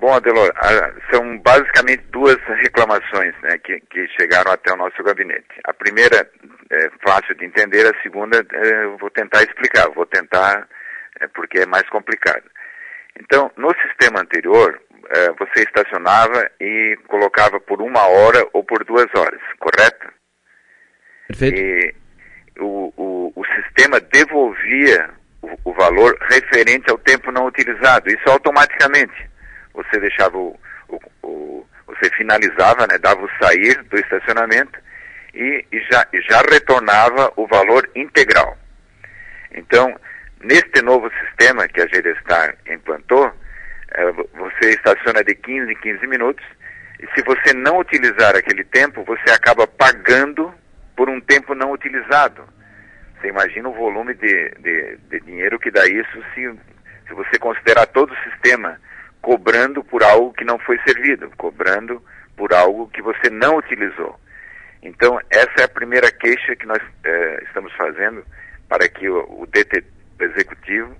Bom, Adelor, são basicamente duas reclamações né, que, que, chegaram até o nosso gabinete. A primeira é fácil de entender, a segunda é, eu vou tentar explicar, vou tentar é, porque é mais complicado. Então, no sistema anterior, é, você estacionava e colocava por uma hora ou por duas horas, correto? Perfeito. E o, o, o sistema devolvia o, o valor referente ao tempo não utilizado, isso automaticamente você deixava o, o, o, você finalizava, né, dava o sair do estacionamento e, e, já, já retornava o valor integral. Então, neste novo sistema que a Gerestar implantou, é, você estaciona de 15 em 15 minutos e se você não utilizar aquele tempo, você acaba pagando por um tempo não utilizado. Você imagina o volume de, de, de dinheiro que dá isso se, se você considerar todo o sistema cobrando por algo que não foi servido, cobrando por algo que você não utilizou. Então, essa é a primeira queixa que nós eh, estamos fazendo para que o, o DT executivo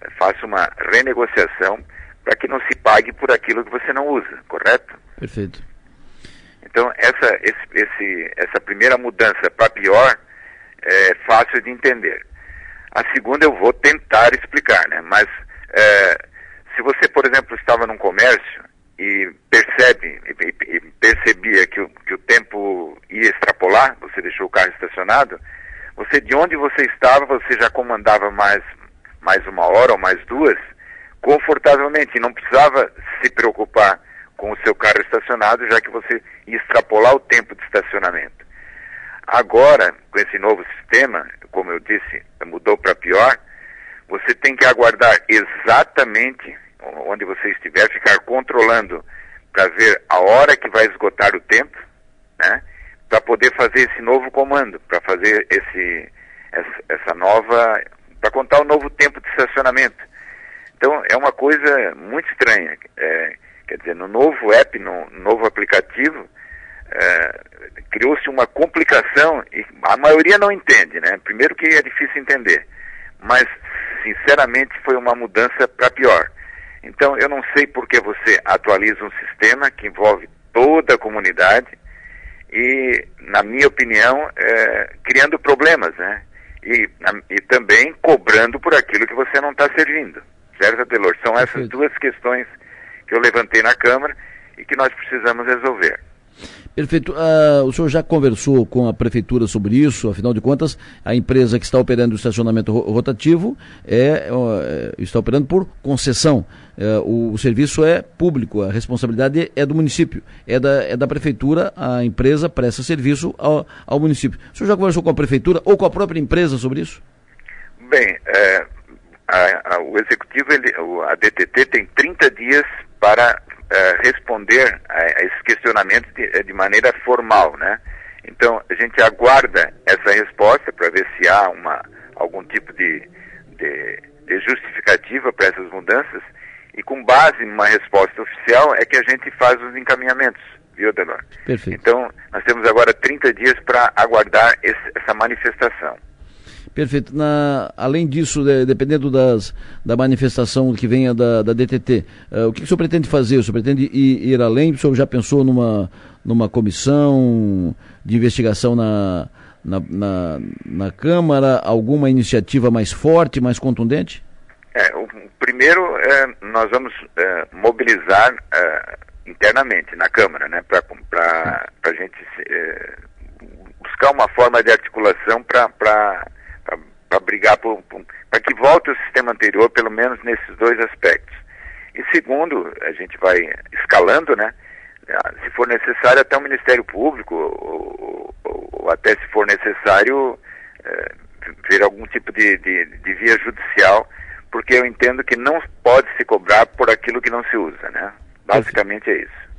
eh, faça uma renegociação para que não se pague por aquilo que você não usa, correto? Perfeito. Então, essa, esse, esse, essa primeira mudança para pior é fácil de entender. A segunda eu vou tentar explicar, né? Mas é, se você, por exemplo, estava num comércio e percebe e, e percebia que o, que o tempo ia extrapolar, você deixou o carro estacionado, você de onde você estava, você já comandava mais, mais uma hora ou mais duas, confortavelmente, não precisava se preocupar com o seu carro estacionado, já que você ia extrapolar o tempo de estacionamento. Agora, com esse novo sistema, como eu disse, mudou para pior, você tem que aguardar exatamente onde você estiver, ficar controlando para ver a hora que vai esgotar o tempo, né? Para poder fazer esse novo comando, para fazer esse, essa, nova, para contar o novo tempo de estacionamento. Então é uma coisa muito estranha. É, quer dizer, no novo app, no novo aplicativo, é, criou-se uma complicação e a maioria não entende, né? Primeiro que é difícil entender, mas sinceramente foi uma mudança para pior. Então, eu não sei por que você atualiza um sistema que envolve toda a comunidade e, na minha opinião, é, criando problemas, né? E, na, e também cobrando por aquilo que você não está servindo. Certo, Adelor? São essas duas questões que eu levantei na Câmara e que nós precisamos resolver. Perfeito. Uh, o senhor já conversou com a prefeitura sobre isso? Afinal de contas, a empresa que está operando o estacionamento rotativo é, é, está operando por concessão. É, o, o, serviço é público, a responsabilidade é do município, é da, é da prefeitura, a empresa presta serviço ao, ao município. O senhor já conversou com a prefeitura ou com a própria empresa sobre isso? Bem, é, a, a, o executivo, ele, a DTT tem 30 dias para uh, responder a, a esses questionamentos de, eh, de, maneira formal, né? Então, a gente aguarda essa resposta para ver se há uma, algum tipo de, de, de justificativa para essas mudanças e com base numa resposta oficial é que a gente faz os encaminhamentos, viu, Delor? Perfeito. Então, nós temos agora 30 dias para aguardar esse, essa manifestação. Perfeito. Na, além disso, de, dependendo das, da manifestação que venha da, da DTT, uh, eh, o que, que o senhor pretende fazer? O senhor pretende ir, ir, além? O senhor já pensou numa, numa comissão de investigação na, na, na, na Câmara? Alguma iniciativa mais forte, mais contundente? É, o primeiro, é, nós vamos é, mobilizar internamente na Câmara, né, para a gente buscar uma forma de articulação para brigar para que volte o sistema anterior, pelo menos nesses dois aspectos. E segundo, a gente vai escalando, né? Se for necessário, até o Ministério Público, ou, ou, ou até se for necessário, é, ver algum tipo de, de, de, via judicial, porque eu entendo que não pode se cobrar por aquilo que não se usa, né? Basicamente é isso.